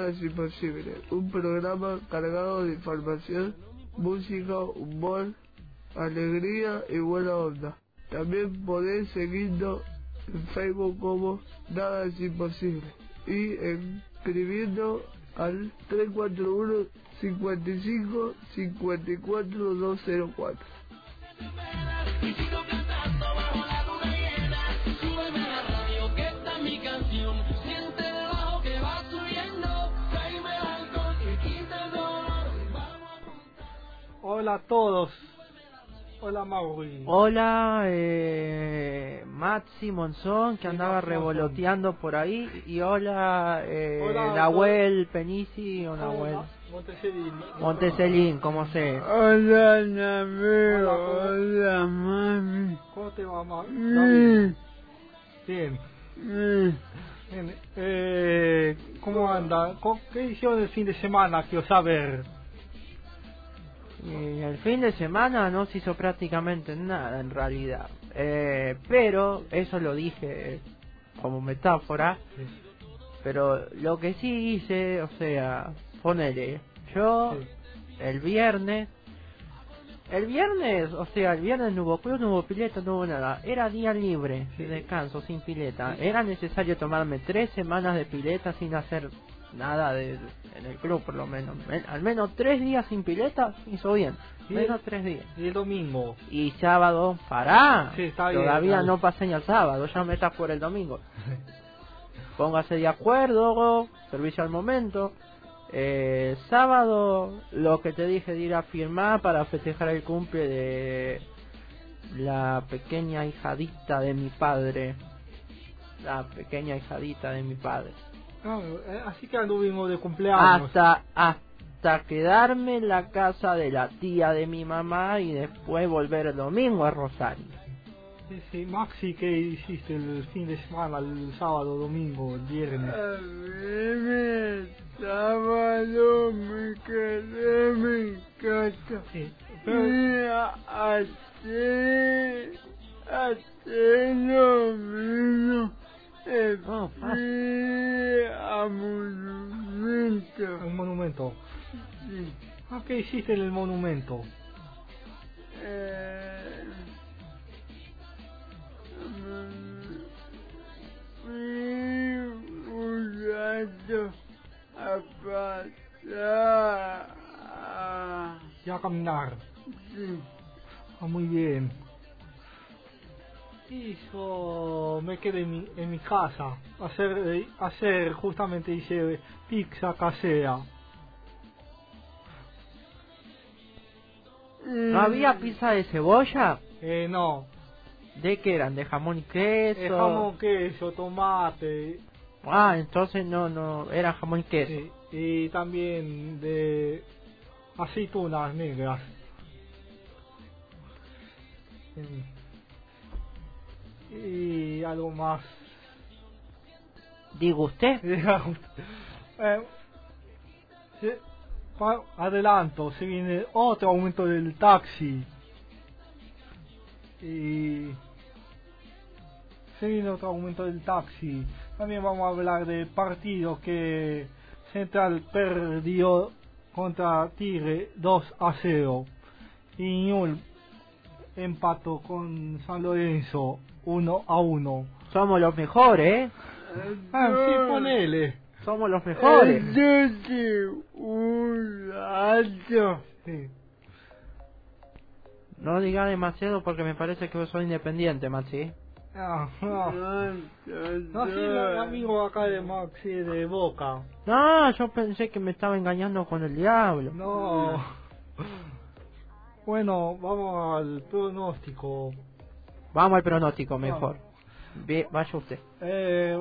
Nada es imposible. Un programa cargado de información, música, humor, alegría y buena onda. También podés seguirnos en Facebook como Nada es imposible y escribiendo al 341 55 54 204. Hola a todos. Hola Mauri. Hola, eh, Maxi Monzón, que Sí, andaba revoloteando por ahí. Y hola, eh, Hola, Nahuel Penici o Nahuel Hola, Monteselín. Monteselín, como sé. Hola, Namero. Hola, ¿cómo- Hola, mami. ¿Cómo te va, Ma- Mm? Bien. mm. Bien. Eh, ¿Cómo anda? ¿Cómo- ¿Qué hicieron el fin de semana? Quiero saber. Y el fin de semana no se hizo prácticamente nada en realidad. Eh, pero, eso lo dije como metáfora. Pero lo que sí hice, o sea, ponele, yo Sí. el viernes, el viernes, o sea, el viernes no hubo club, no hubo pileta, no hubo nada. Era día libre, Sí. de descanso, sin pileta. Era necesario tomarme tres semanas de pileta sin hacer nada de, en el club, por lo menos. Men- al menos tres días sin pileta hizo bien. Menos tres días. Y el domingo. Y sábado, pará. Sí, está bien, Todavía no pasé ni al sábado, ya me está por el domingo. Póngase de acuerdo, servicio al momento. Eh, sábado, lo que te dije de ir a firmar para festejar el cumple de la pequeña hijadita de mi padre. La pequeña hijadita de mi padre. Ah, así que anduvimos de cumpleaños. Hasta, hasta quedarme en la casa de la tía de mi mamá y después volver el domingo a Rosario. Sí, sí. Maxi, ¿qué hiciste el fin de semana? El sábado, domingo, el viernes. A mí me sábado me quedé en mi casa. Sí. Pero, Y a hacer, hacer lo mismo. Fui a monumento. el monumento. Sí. Ah, ¿qué hiciste en el monumento? Eh, fui un a pasar. a- Ya a caminar. Sí. Ah, muy bien. Yo me quedé en mi, en mi casa. Hacer, eh, hacer justamente hice pizza casera. ¿No había pizza de cebolla? Eh, no. ¿De qué eran? ¿De jamón y queso? Eh, jamón, queso, tomate. Ah, entonces no, no, era jamón y queso. sí, y también de aceitunas negras. Mm. Y algo más. Digo usted. Eh, se- pa- adelanto, se viene otro aumento del taxi. Y se viene otro aumento del taxi. También vamos a hablar del partido que Central perdió contra Tigre 2 a 0. Y Ñul empató con San Lorenzo 1 a 1. Somos los mejores, ¿eh? Ah, sí, ponele. Somos los mejores. Un. Sí. No diga demasiado porque me parece que vos sos independiente, Maxi. Ah, no. No, sí, el amigo acá de Maxi de Boca. No, yo pensé que me estaba engañando con el diablo. No. Bueno, vamos al pronóstico. Vamos al pronóstico mejor. Ve- vaya usted. Eh,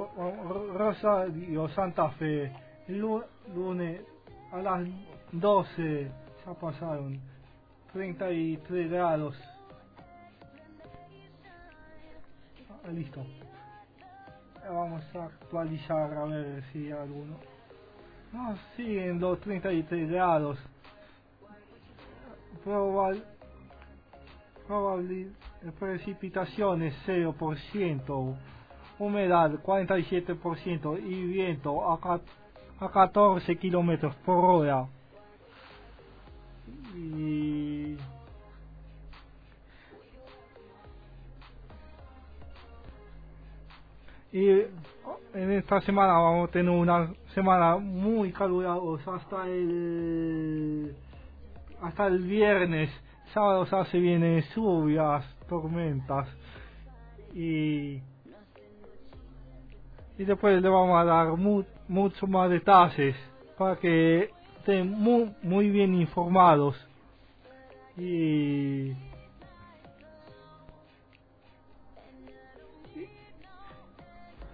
Rosario Santa Fe, lu- lunes a las 12, ya pasaron 33 grados. Ah, listo. Vamos a actualizar a ver si hay alguno. No, siguen los 33 grados. Probable, probable precipitaciones 0%, humedad 47% y viento a, a 14 kilómetros por hora. Y y en esta semana vamos a tener una semana muy calurosa hasta el hasta el viernes sábado ya se vienen lluvias tormentas y y después le vamos a dar mu- mucho más detalles para que estén muy, muy bien informados. Y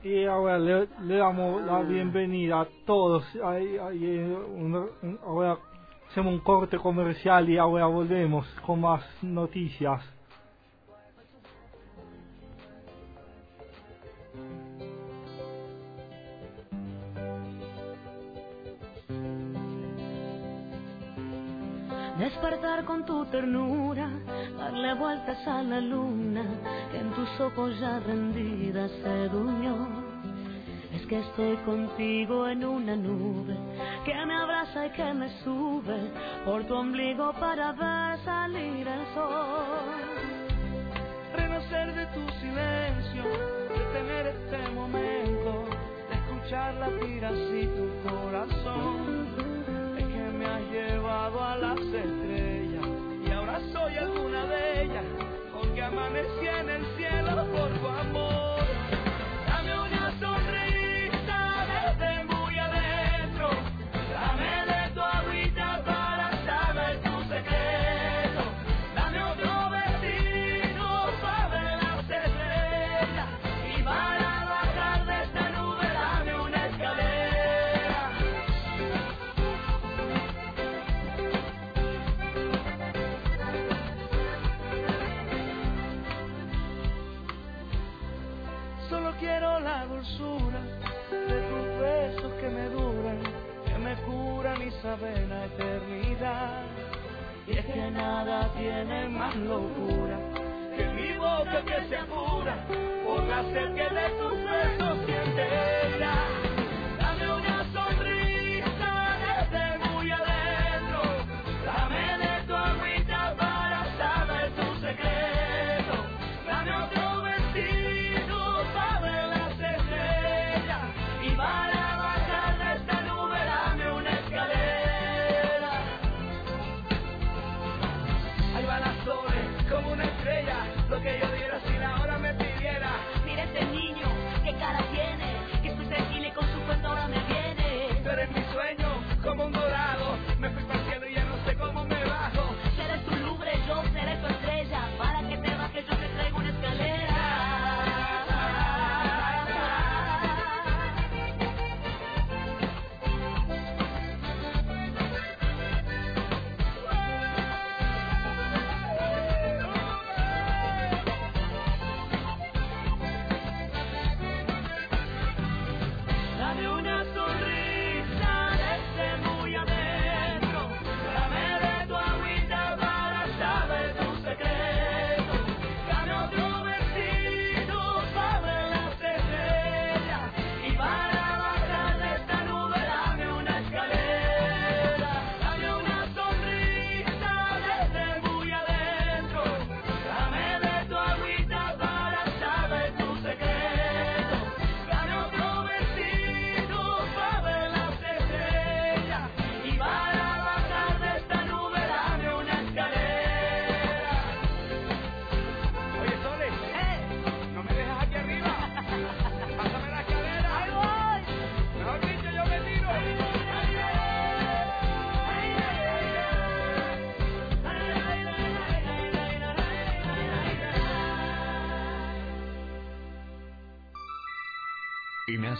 y ahora le, le damos la bienvenida a todos. Un- un- ahora hacemos un corte comercial y ahora volvemos con más noticias Despertar con tu ternura, darle vueltas a la luna, que en tus ojos ya rendida se durmió. Que estoy contigo en una nube, que me abraza y que me sube, por tu ombligo para ver salir el sol. renacer de tu silencio, de tener este momento, de escuchar latir así tu corazón. Es que me has llevado a las estrellas y ahora soy alguna de ellas, porque amanecí en el cielo eternidad. Y es que nada tiene más locura que mi boca que se apura por la que de tus besos siente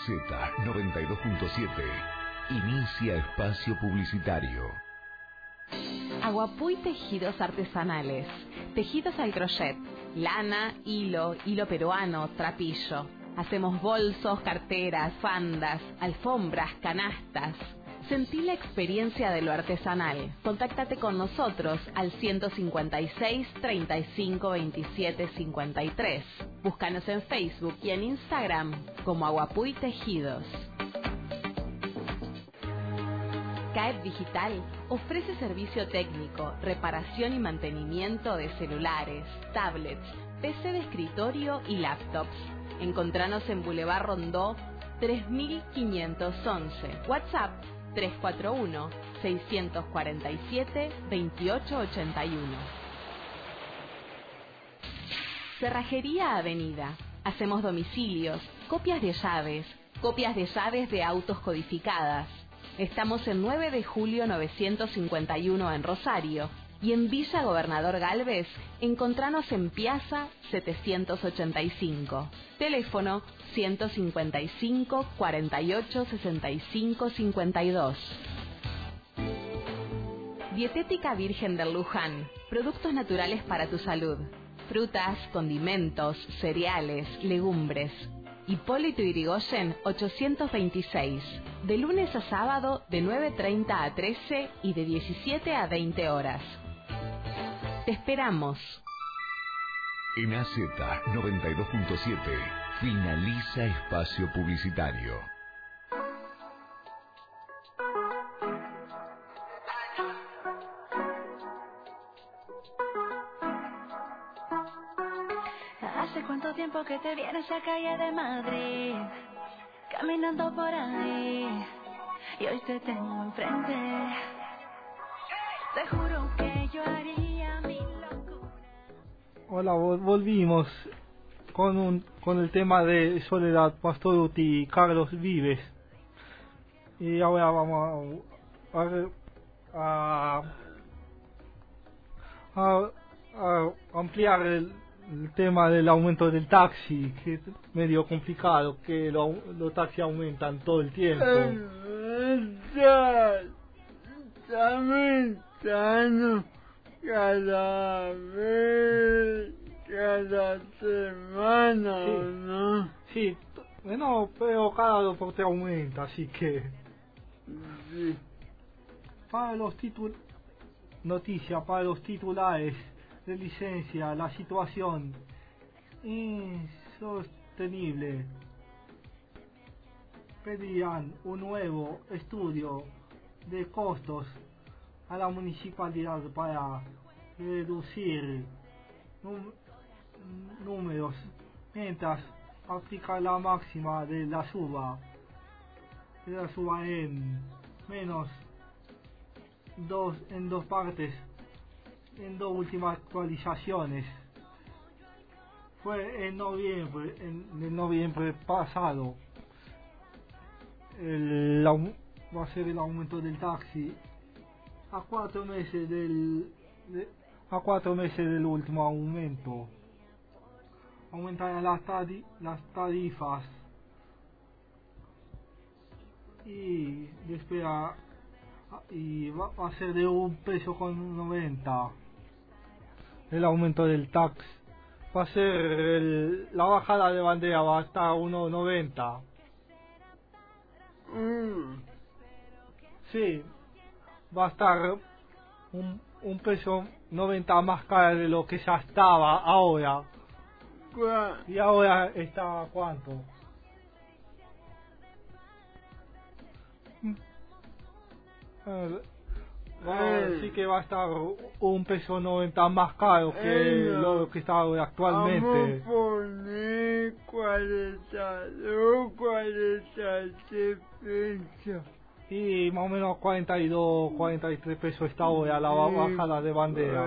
92.7 inicia espacio publicitario. Aguapuy Tejidos Artesanales. Tejidos al crochet. Lana, hilo, hilo peruano, trapillo. Hacemos bolsos, carteras, fandas, alfombras, canastas. Sentí la experiencia de lo artesanal. Contáctate con nosotros al 156 35 27 53. Búscanos en Facebook y en Instagram como Aguapuy Tejidos. CAEP Digital ofrece servicio técnico, reparación y mantenimiento de celulares, tablets, PC de escritorio y laptops. Encontranos en Boulevard Rondó 3511. WhatsApp 341 647 2881. Cerrajería Avenida. Hacemos domicilios, copias de llaves, copias de llaves de autos codificadas. Estamos en 9 de julio 951 en Rosario y en Villa Gobernador Galvez encontranos en Piazza 785. Teléfono 155 48 65 52. Dietética Virgen del Luján. Productos naturales para tu salud. Frutas, condimentos, cereales, legumbres. Hipólito Irigoyen 826. De lunes a sábado de 9.30 a 13 y de 17 a 20 horas. Te esperamos. En AZ 92.7 finaliza espacio publicitario. ¿Hace cuánto tiempo que te vienes a calle de Madrid? Caminando por ahí. Y hoy te tengo enfrente. Te juro que yo haría. Hola, vol- volvimos con un con el tema de Soledad Pastoruti y Carlos Vives. Y ahora vamos a, a, a- a- ampliar el, el tema del aumento del taxi, que es medio complicado, que lo- los taxis aumentan todo el tiempo. Cada vez, cada semana, Sí. ¿no? Sí, bueno, pero cada dos por tres aumenta, así que... Sí. Para los títulos, noticia para los titulares de licencia, la situación insostenible. Pedían un nuevo estudio de costos a la municipalidad para reducir números mientras aplica la máxima de la suba la suba en menos dos en dos partes en dos últimas actualizaciones. Fue en noviembre en, en noviembre pasado. El au- va a ser el aumento del taxi a cuatro meses del de- a cuatro meses del último aumento. Aumentarán las, tari- las tarifas. Y espera y va, va a ser de un peso con 90 el aumento del tax va a ser el- la bajada de bandera va a estar a 1.90 Mm. sí va a estar un, un peso 90 más cara de lo que ya estaba ahora. Y ahora está cuánto Eh, sí que va a estar un peso 90 más caro que Eh, lo que está actualmente. Vamos a poner 42, 43 pesos. Y más o menos 42, 43 pesos está ahora la ba- bajada de bandera.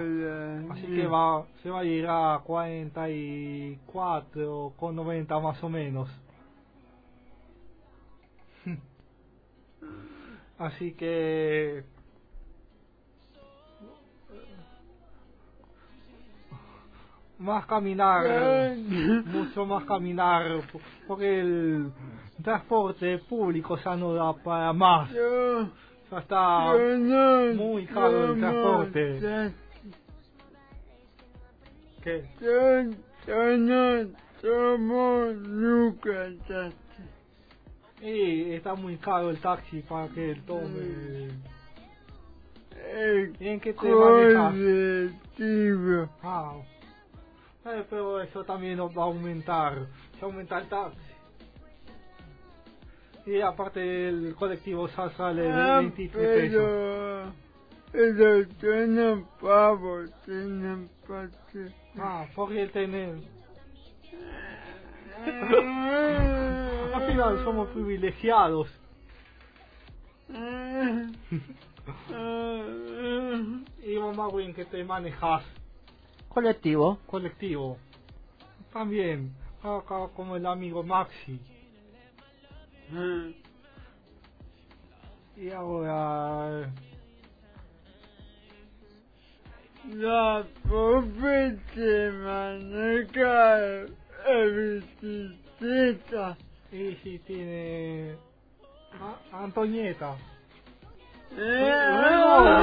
Así sí. que va, se va a llegar a 44 con 90 más o menos. Así que más caminar, mucho más caminar, porque el, transporte público ya no da para más. Ya está no muy caro el transporte. taxi. ¿Qué? Yo, yo no tomo nunca taxi. Y está muy caro el taxi para que tome. El ¿Y en qué te colectivo. Ah. Eh, pero eso también va a aumentar. Se aumenta el taxi. Y aparte el colectivo ya sale de Ah, 23 pesos. pero, pero tienen pavo, tienen parte. Ah, porque tener. Al final somos privilegiados. Y mamá, bien que te manejas Colectivo. colectivo. También, acá como el amigo Maxi. Y ahora. La pobre se maneja bicicleta. Y si tiene. a- Antonieta.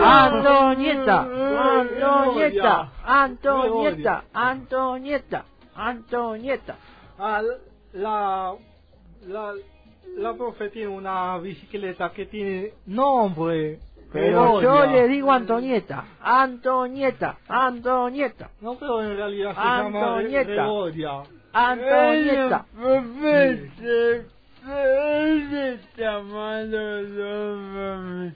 Antonieta, Antonieta, Antonieta, Antonieta, Antonieta. Ah, la, la, la profe tiene una bicicleta que tiene nombre. Pero yo le digo Antonieta, Antonieta, Antonieta, No, pero en realidad se llama Re- Antonieta. Antonieta. pobre se llamarlo los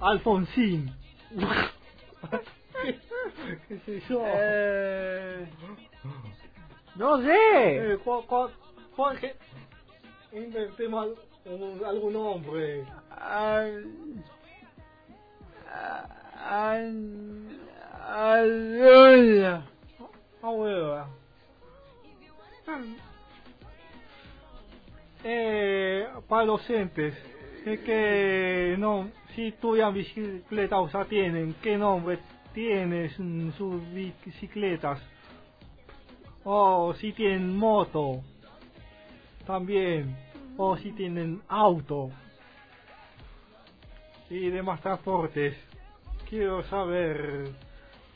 Alfonsín. ¿Qué sé yo? Eh, No sé. Eh, ¿cuál, cuál, cuál que- Inventemos algún nombre. al, al, al, Ahora. Eh, para los docentes, es que no, si estudian bicicleta o sea tienen, ¿qué nombre tienes en sus bicicletas? O si tienen moto, también, o si tienen auto y demás transportes. Quiero saber,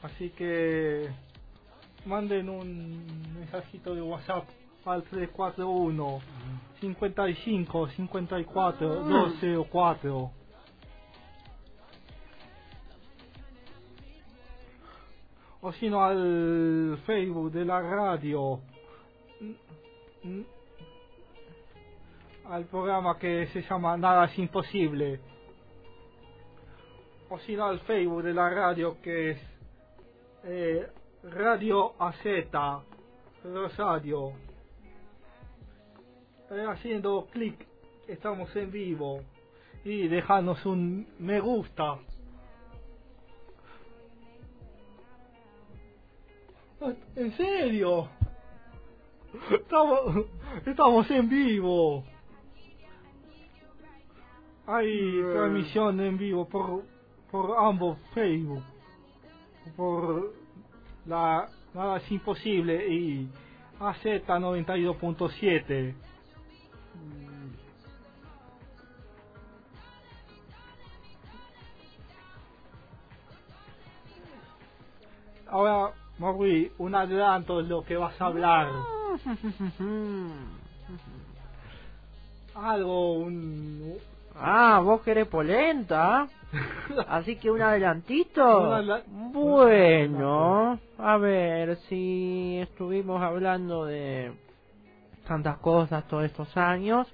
así que manden un mensajito de WhatsApp al 341 55 54 204. O si no al Facebook de la radio. Al programa que se llama Nada es Imposible. O si no al Facebook de la radio que es eh, Radio AZ Rosario. Eh, haciendo clic, estamos en vivo. Y dejarnos un me gusta. ¿En serio? Estamos, estamos en vivo. Hay Bueno. transmisión en vivo por, por ambos Facebook. Por la Nada es Imposible y AZ 92.7. Ahora, Maui, un adelanto de lo que vas a hablar. Algo, un... Ah, vos querés polenta. Así que un adelantito. Bueno, a ver si estuvimos hablando de tantas cosas todos estos años.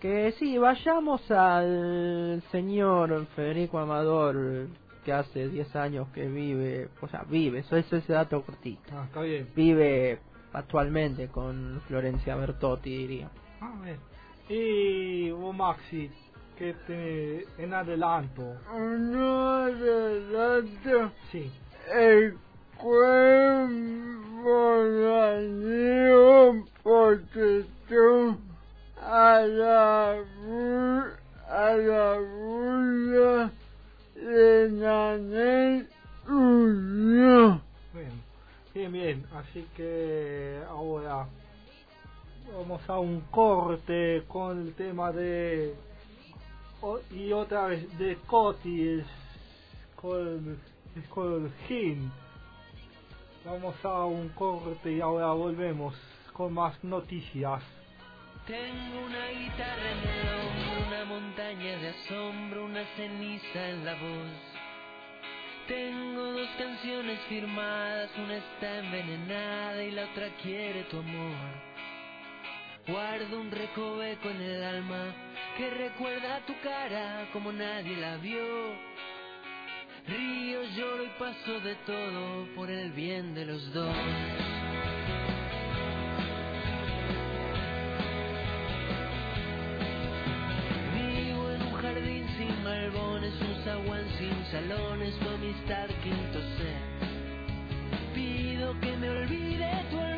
Que sí, vayamos al señor Federico Amador, que hace 10 años que vive, o sea, vive, eso es ese dato cortito. Ah, está bien. Vive actualmente con Florencia Bertotti, diría. Ah, bien. Y vos, Maxi, que te en adelanto. uno adelanto Sí. el cuerpo dañó protección a la a la bulla Unión. Bien, bien, así que ahora vamos a un corte con el tema de y otra vez de Cotis con, con Gin. Vamos a un corte y ahora volvemos con más noticias. Tengo una guitarra en el hombro, una montaña de asombro, una ceniza en la voz. Tengo dos canciones firmadas, una está envenenada y la otra quiere tu amor. Guardo un recoveco en el alma que recuerda tu cara como nadie la vio. Río, lloro y paso de todo por el bien de los dos. Un zaguán sin salones, tu amistad quinto C. Pido que me olvide tu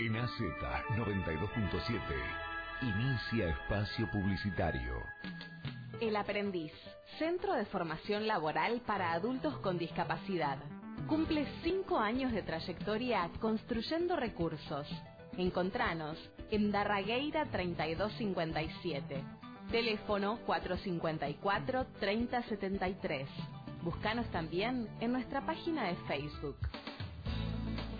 En AZ 92.7 inicia espacio publicitario. El Aprendiz, Centro de Formación Laboral para Adultos con Discapacidad. Cumple cinco años de trayectoria construyendo recursos. Encontranos en Darragueira 3257. Teléfono 454-3073. Búscanos también en nuestra página de Facebook.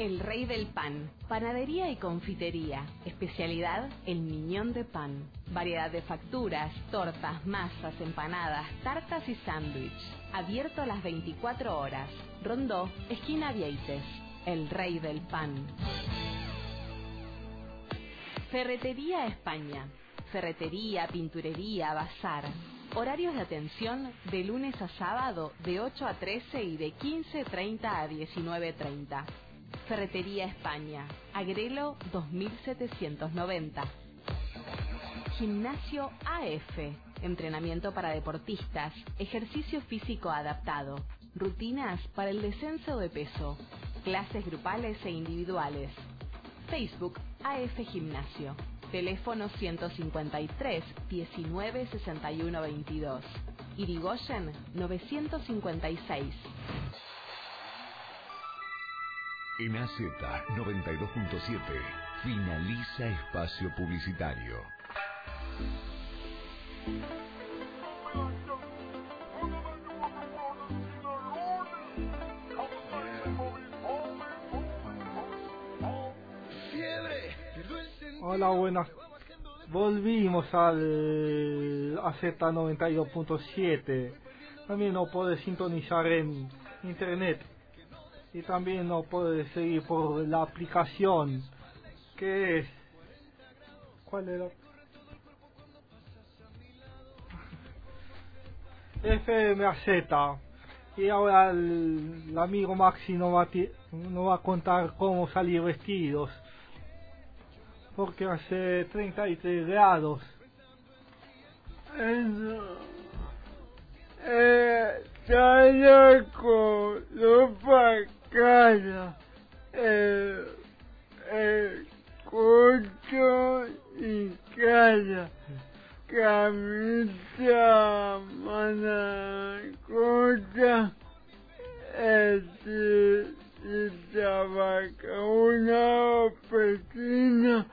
El Rey del Pan, panadería y confitería, especialidad el miñón de pan, variedad de facturas, tortas, masas, empanadas, tartas y sándwich, abierto a las 24 horas, Rondó, esquina Vieites, El Rey del Pan. Ferretería España, ferretería, pinturería, bazar, horarios de atención de lunes a sábado de 8 a 13 y de 15.30 a 19.30. Ferretería España, Agrelo 2790. Gimnasio AF, entrenamiento para deportistas, ejercicio físico adaptado, rutinas para el descenso de peso, clases grupales e individuales. Facebook AF Gimnasio. Teléfono 153 19 61 22. Irigoyen 956. En AZ 92.7 finaliza espacio publicitario. Hola, buenas. Volvimos al AZ92.7. También nos puede sintonizar en internet. Y también nos puede seguir por la aplicación. que es? ¿Cuál era? FMAZ. Y ahora el, amigo Maxi nos va, nos va a contar cómo salir vestidos porque hace 33 grados. Eso. Eh, con cara, eh, eh, corto y cara, camisa, manga corta, si, si trabaja una oficina,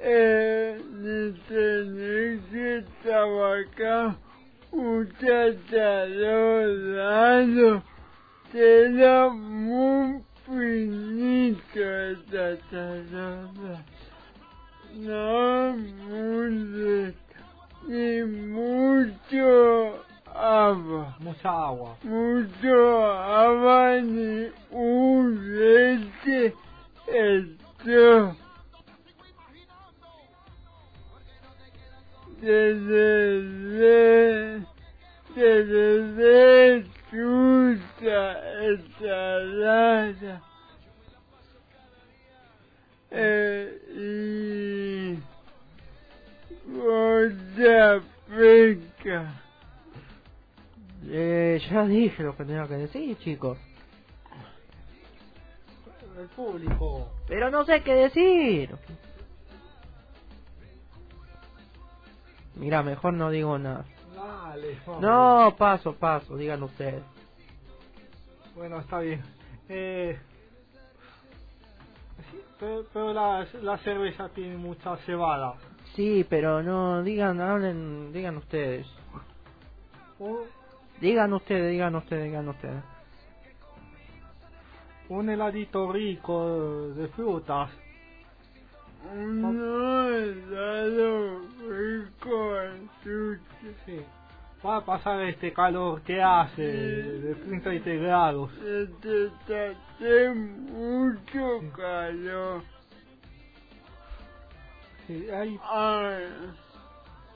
eh, ni tener que trabajar un lado será muy finito esta tarada. No mucho, ni mucho agua, Mucha agua. mucho agua ni un leche esto. Desde desde chuta ensalada. Eh, y. Eh, ya dije lo que tenía que decir, chicos. El público. Pero no sé qué decir. Mira, mejor no digo nada. Dale. No, paso, paso, digan ustedes. Bueno, está bien. Eh, sí, pero, pero la, la cerveza tiene mucha cebada. Sí, pero no, digan, hablen, digan ustedes. Digan ustedes, digan ustedes, digan ustedes. un heladito rico de frutas. Un helado rico en sushi. Sí. Va a pasar este calor que hace de 33 grados. Este hace mucho calor. Sí, hay Ay,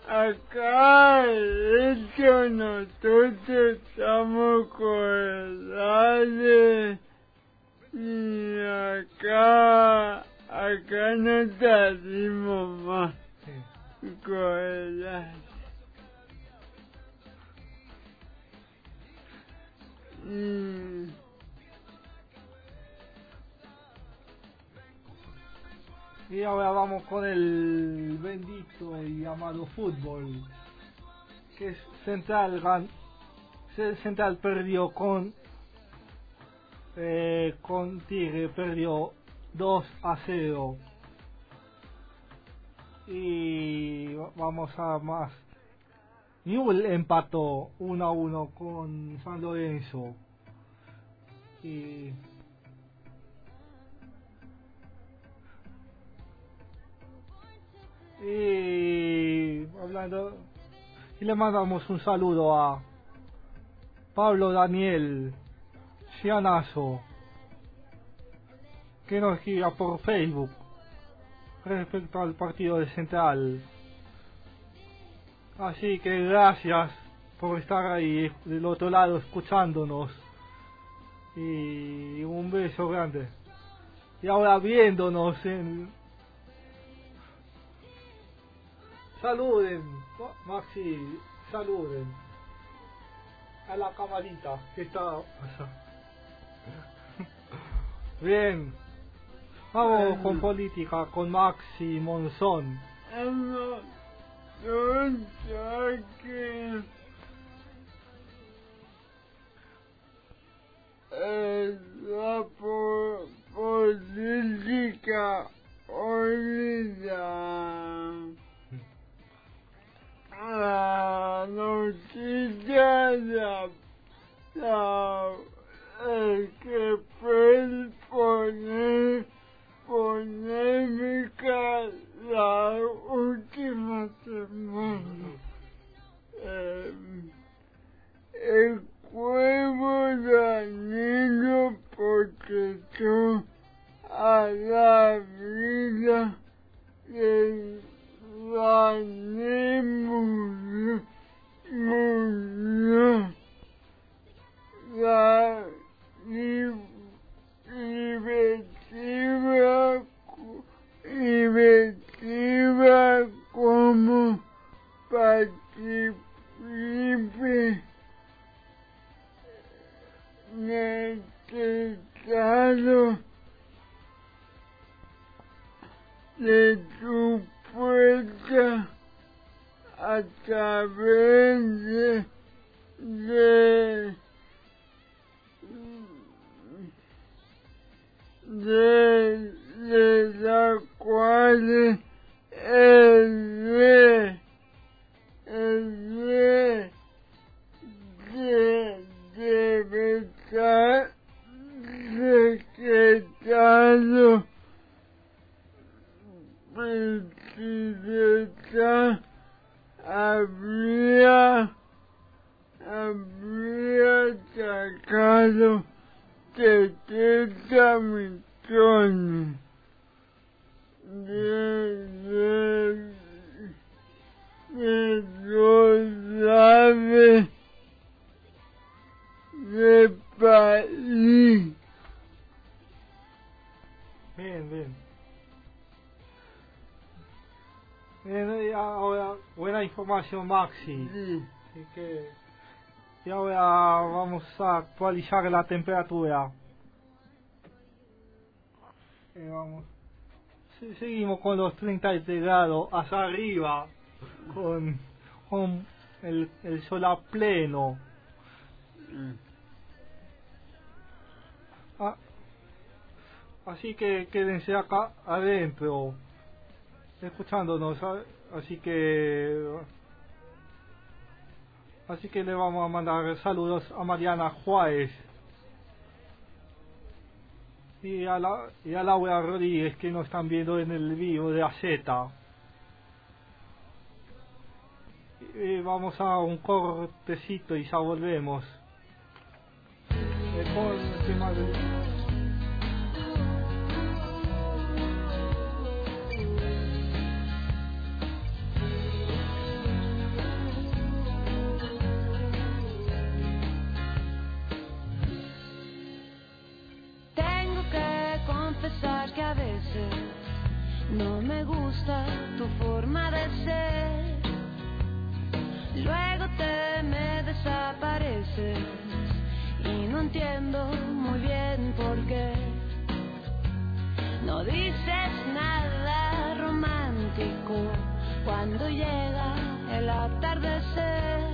acá, de hecho, nosotros estamos con el y acá, acá no salimos más sí. El Y ahora vamos con el bendito y amado fútbol. Que es Central gan- Ce- Central perdió con eh, con Tigre perdió 2 a 0. Y va- vamos a más. Newell empató 1 a 1 con San Lorenzo. Y hablando y le mandamos un saludo a Pablo Daniel Cianazo que nos guía por Facebook respecto al partido de Central. Así que gracias por estar ahí del otro lado escuchándonos y un beso grande. Y ahora viéndonos en Saluden, Ma- Maxi, saluden a la camarita que está. Bien, vamos con política con Maxi Monzón. Llama Don Saque. Eh, la po- política olvidada. La noticia la, la el que puede poner polémica la última semana. Eh, el cuervo dañino información Maxi. Sí. Así que y ahora vamos a actualizar la temperatura. Y vamos. Seguimos con los 37 grados hacia arriba, con, con el, el sol a pleno. Ah, así que quédense acá adentro, escuchándonos. Así que Así que le vamos a mandar saludos a Mariana Juárez y a, la, y a Laura Rodríguez que nos están viendo en el vivo de AZ. Y vamos a un cortecito y ya volvemos. Me gusta tu forma de ser. Luego te me desapareces y no entiendo muy bien por qué. No dices nada romántico cuando llega el atardecer.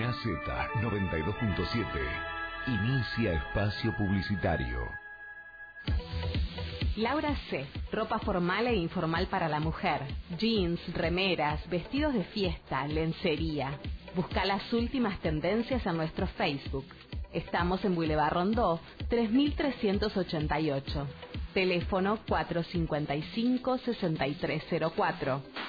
En AZ 92.7 inicia espacio publicitario. Laura C. Ropa formal e informal para la mujer. Jeans, remeras, vestidos de fiesta, lencería. Busca las últimas tendencias en nuestro Facebook. Estamos en Boulevard Rondó, 3388. Teléfono 455-6304.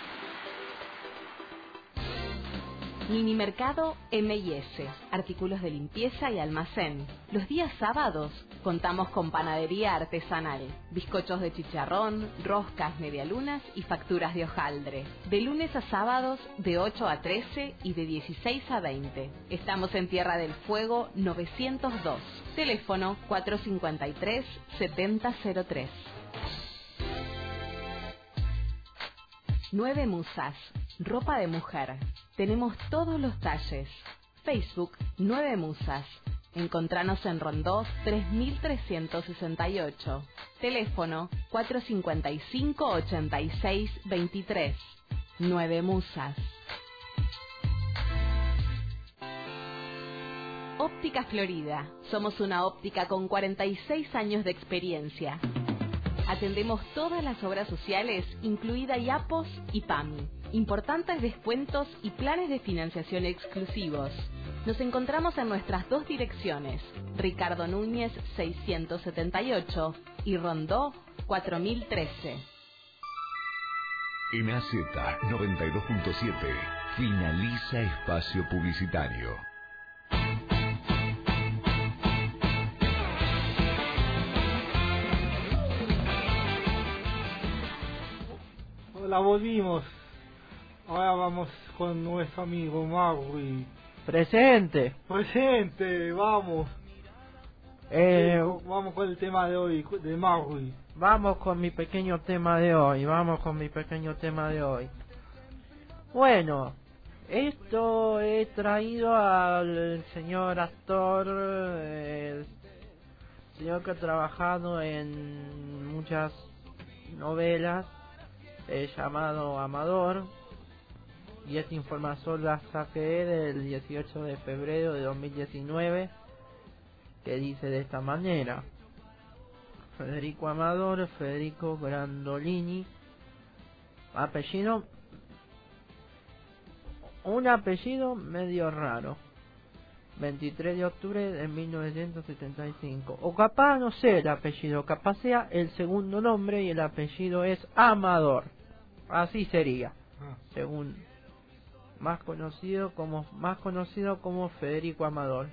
Minimercado M&S, artículos de limpieza y almacén. Los días sábados contamos con panadería artesanal, bizcochos de chicharrón, roscas, medialunas y facturas de hojaldre. De lunes a sábados de 8 a 13 y de 16 a 20. Estamos en Tierra del Fuego 902. Teléfono 453 7003. Nueve Musas, ropa de mujer. Tenemos todos los talles. Facebook Nueve Musas. Encontranos en Rondó 3368. Teléfono 455-8623. Nueve Musas. Óptica Florida. Somos una óptica con 46 años de experiencia. Atendemos todas las obras sociales, incluida IAPOS y PAMI. Importantes descuentos y planes de financiación exclusivos. Nos encontramos en nuestras dos direcciones, Ricardo Núñez 678 y Rondó 4013. En AZ 92.7 finaliza espacio publicitario. Hola, volvimos. Ahora vamos con nuestro amigo Maui. Presente. Presente, vamos. Eh, Sí, vamos con el tema de hoy, de Maui. Vamos con mi pequeño tema de hoy, vamos con mi pequeño tema de hoy. Bueno, esto he traído al señor actor, eh, señor que ha trabajado en muchas novelas, eh, llamado Amador, y esta información la saqué del 18 de febrero de 2019, que dice de esta manera. Federico Amador, Federico Grandolini, apellido, un apellido medio raro, 23 de octubre de 1975, o capaz no sé el apellido, capaz sea el segundo nombre y el apellido es Amador, así sería, Ah, según más conocido como más conocido como Federico Amador.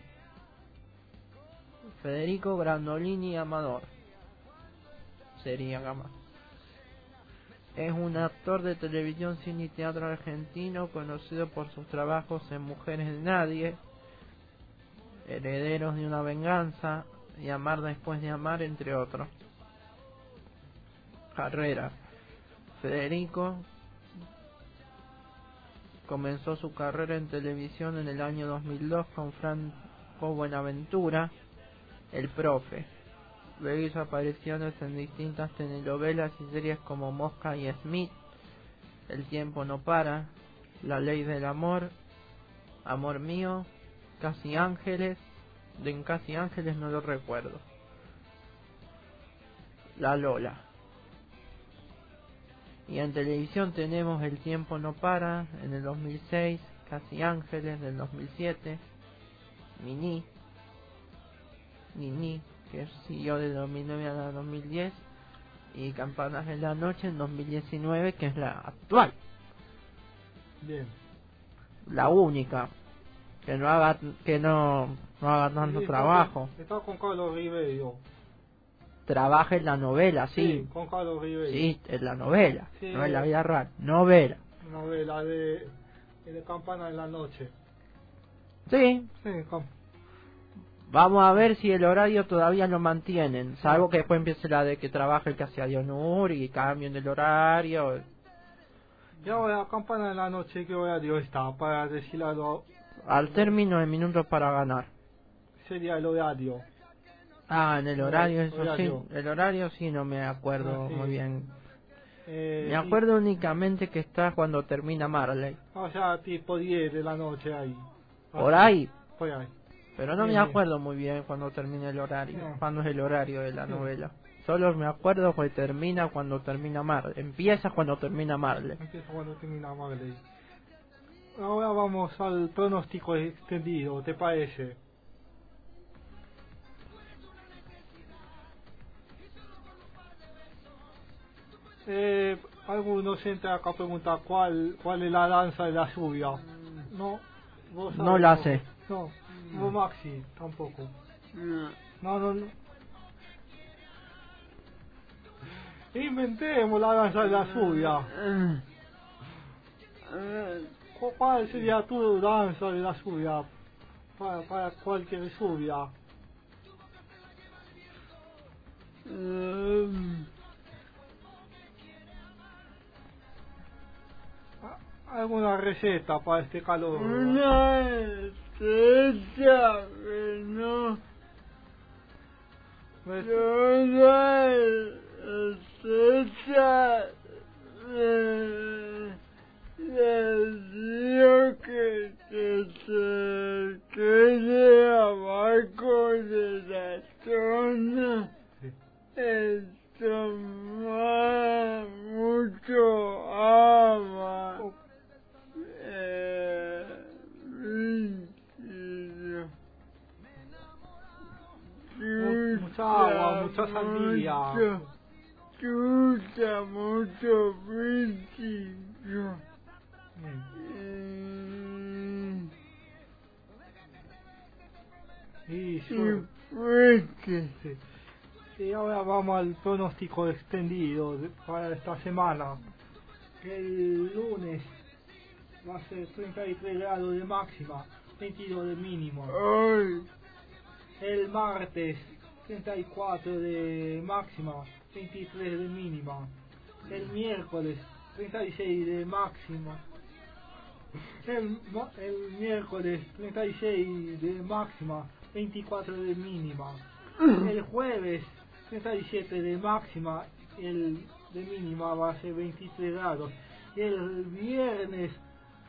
Federico Grandolini Amador. Sería gama. Es un actor de televisión, cine y teatro argentino conocido por sus trabajos en Mujeres de Nadie, Herederos de una Venganza y Amar después de Amar, entre otros. Carrera. Federico comenzó su carrera en televisión en el año 2002 con Franco Buenaventura, El Profe. Luego hizo apariciones en distintas telenovelas y series como Mosca y Smith, El tiempo no para, La ley del amor, Amor mío, Casi Ángeles, de en Casi Ángeles no lo recuerdo. La Lola. Y en televisión tenemos El tiempo no para en el 2006, Casi Ángeles del 2007, Mini, Nini, que siguió de 2009 a 2010, y Campanas en la Noche en 2019, que es la actual, Bien. la única, que no haga, que no, no haga tanto Sí, trabajo. Está con Carlos Ribeiro. Trabaja en la novela, sí, con Carlos Ribeiro. sí, en la novela, Sí. no en la vida real, novela. Novela de, de Campana en la Noche. Sí, Sí, com- Vamos a ver si el horario todavía lo mantienen, salvo que después empiece la de que trabaje el que hacía Dionur y cambien el horario. Y ahora Campana en la Noche, ¿qué horario está? Para decirlo, Al término de minutos para ganar. sería el horario. Ah, en el horario, eso Horario. sí, el horario sí no me acuerdo Ah, sí. muy bien. Eh, Me acuerdo únicamente que está cuando termina Marley. o sea, tipo 10 de la noche ahí. Por Así, ahí, Por ahí. pero no Bien, me bien. acuerdo muy bien cuando termina el horario, No. cuando es el horario de la Sí. novela. Solo me acuerdo que termina cuando termina Marley. Empieza cuando termina Marley. Empieza cuando termina Marley. Ahora vamos al pronóstico extendido, ¿te parece? Eh, algunos entran acá a preguntar cuál, cuál es la danza de la lluvia. No, vos No la sé. No, vos Maxi, tampoco. No. No, no. Inventemos la danza de la lluvia. Eh, ¿Cu- ¿Cuál sería tu danza de la lluvia? Para, para cualquier lluvia. um, ¿Alguna receta para este calor? Una estrella que no. Una estrella de. Digo que, que se quede abajo de la zona. Sí. Tomar mucho agua. Mucha agua, mucha sandía. Mucho, chuta, mucho Eh, y, fuerte. sí. Y ahora vamos al pronóstico extendido para esta semana. El lunes va a ser 33 grados de máxima, 22 de mínimo. El martes 34 de máxima, 23 de mínima. El miércoles 36 de máxima. El, el miércoles 36 de máxima, 24 de mínima. El jueves 37 de máxima, el de mínima va a ser 23 grados. Y el viernes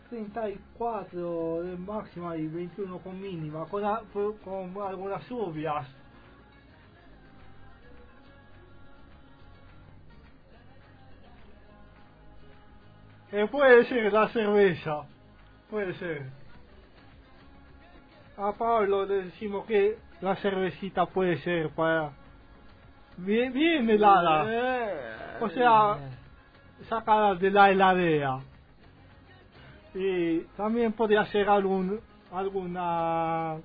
34 de máxima y 21 con mínima, con, a- con algunas lluvias. Eh, puede ser la cerveza, puede ser. A Pablo le decimos que la cervecita puede ser para... Bien, bien helada, o sea, sacada de la heladera. Y también podría ser algún, alguna,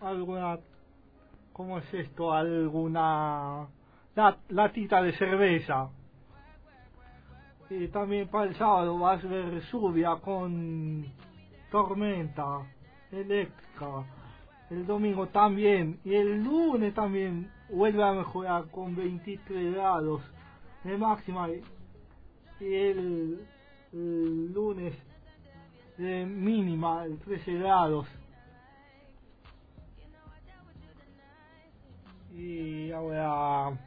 alguna, ¿cómo es esto? Alguna lat- latita de cerveza. Y también para el sábado vas a ver lluvia con tormenta eléctrica. El domingo también. Y el lunes también vuelve a mejorar con 23 grados de máxima. Y el lunes de mínima, el 13 grados. Y ahora...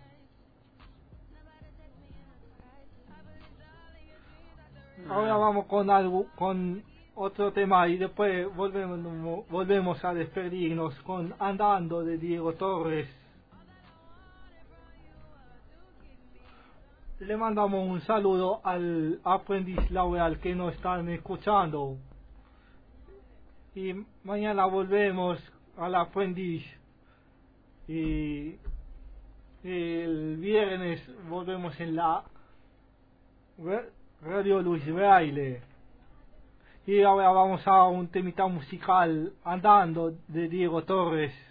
Ahora vamos con algo, con otro tema y después volvemos, volvemos a despedirnos con Andando de Diego Torres. le mandamos un saludo al aprendiz laureal que nos están escuchando. Y mañana volvemos al aprendiz. Y el viernes volvemos en la Radio Luis Braille. Y ahora vamos a un temita musical andando de Diego Torres.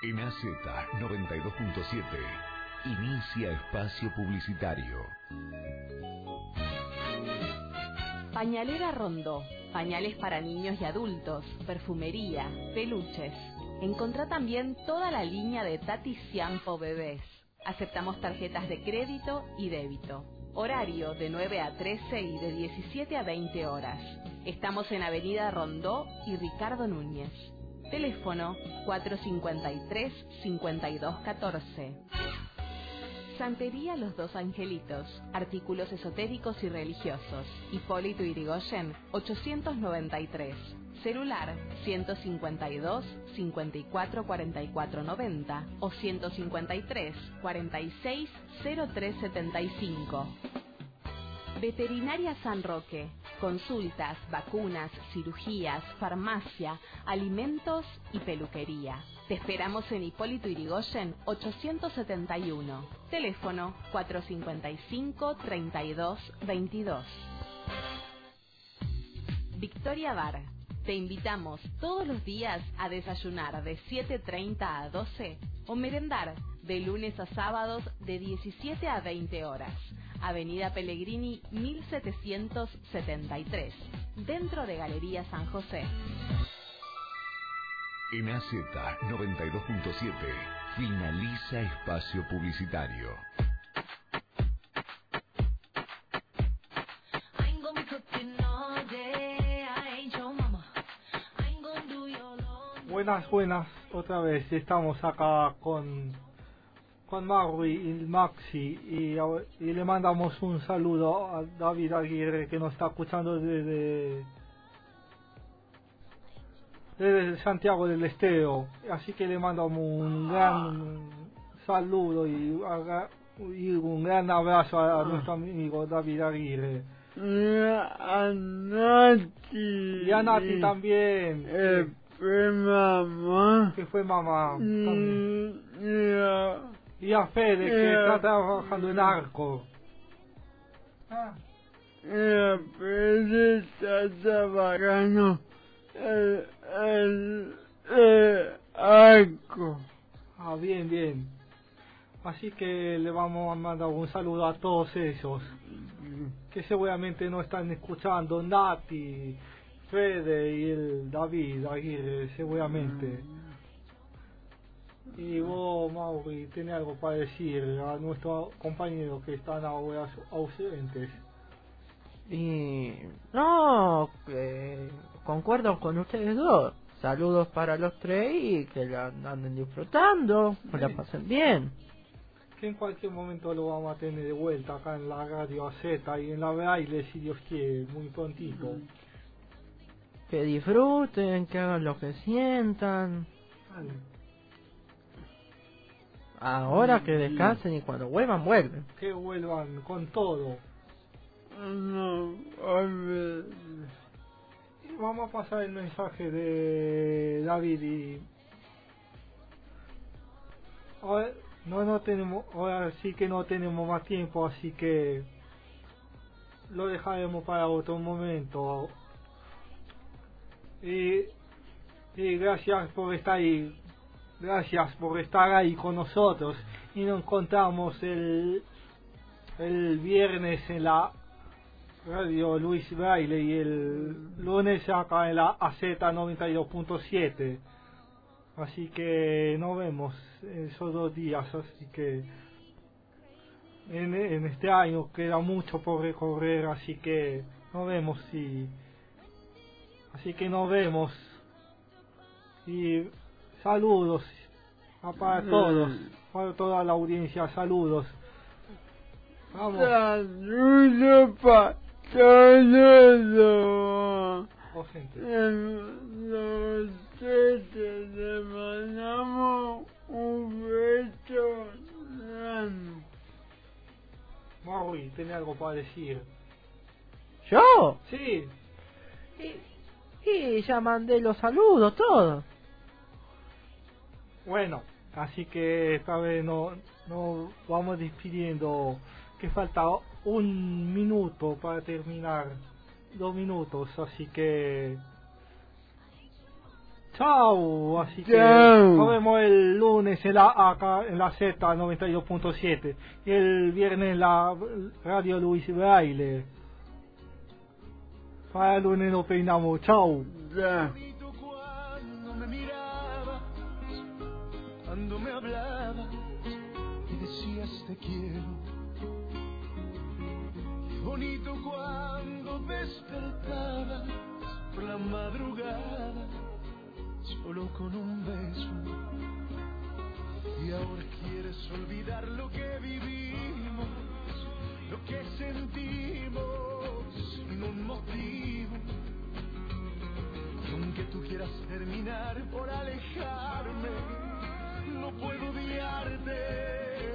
En AZ 92.7 inicia espacio publicitario. Pañalera Rondó. Pañales para niños y adultos, perfumería, peluches. Encontrá también toda la línea de Tati Ciampo Bebés. Aceptamos tarjetas de crédito y débito. Horario de 9 a 13 y de 17 a 20 horas. Estamos en Avenida Rondó y Ricardo Núñez. Teléfono 453-5214. Santería Los Dos Angelitos. Artículos esotéricos y religiosos. Hipólito Irigoyen, 893. Celular 152 54 44 90 o 153 46 03 75. Veterinaria San Roque. Consultas, vacunas, cirugías, farmacia, alimentos y peluquería. Te esperamos en Hipólito Irigoyen 871. Teléfono 455 32 22. Victoria Bar. Te invitamos todos los días a desayunar de 7.30 a 12 o merendar de lunes a sábados de 17 a 20 horas. Avenida Pellegrini 1773, dentro de Galería San José. En AZ 92.7 finaliza espacio publicitario. Buenas, buenas, otra vez estamos acá con con Marwi y Maxi y, le mandamos un saludo a David Aguirre que nos está escuchando desde desde Santiago del Estero así que le mandamos un gran saludo y, un gran abrazo a, nuestro amigo David Aguirre A Nati. y a Nati también Eh, fue mamá. que fue mamá también. Y a- Fede que Eh. está trabajando en Arco y a Fede está trabajando el, el, el arco. Ah, bien, bien. Así que le vamos a mandar un saludo a todos esos que seguramente no están escuchando. Nati, Fede y el David Aguirre, seguramente. Y vos, Mauri, tenés algo para decir a nuestros compañeros que están ahora ausentes. Y no, eh, concuerdo con ustedes dos. Saludos para los tres y que la anden disfrutando, que la pasen bien. Que en cualquier momento lo vamos a tener de vuelta acá en la radio AZ y en la Braille, si Dios quiere, muy prontito. Que disfruten, que hagan lo que sientan. Vale. Ahora que descansen y cuando vuelvan, vuelven. que vuelvan con todo. No. Y vamos a pasar el mensaje de David y ahora no no tenemos ahora sí que no tenemos más tiempo así que lo dejaremos para otro momento y, y gracias por estar ahí gracias por estar ahí con nosotros y nos encontramos el el viernes en la Radio Luis Braille y el lunes acá en la AZ 92.7. Así que nos vemos esos dos días. Así que en, en este año queda mucho por recorrer. Así que nos vemos y. Así que nos vemos. Y saludos a para todos, para toda la audiencia. Saludos. Vamos. Saludos para todos. Tres le mandamos un beso grande. Maui, ¿tiene algo para decir? ¿Yo? Sí, Y, y ya mandé los saludos, todo. Bueno, así que esta vez no, no vamos despidiendo, que falta un minuto para terminar, dos minutos, así que Chao, así que Chao. nos vemos el lunes en la acá en la Z 92.7 y el viernes en la radio Luis Braille. Para el lunes nos peinamos, chao. Ya. Cuando me hablabas y decías te quiero. Qué bonito cuando despertabas por la madrugada, solo con un beso. Y ahora quieres olvidar lo que vivimos, lo que sentimos sin un motivo. Y aunque tú quieras terminar por alejarme, no puedo odiarte,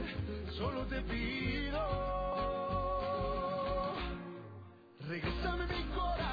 solo te pido. Regresame mi corazón,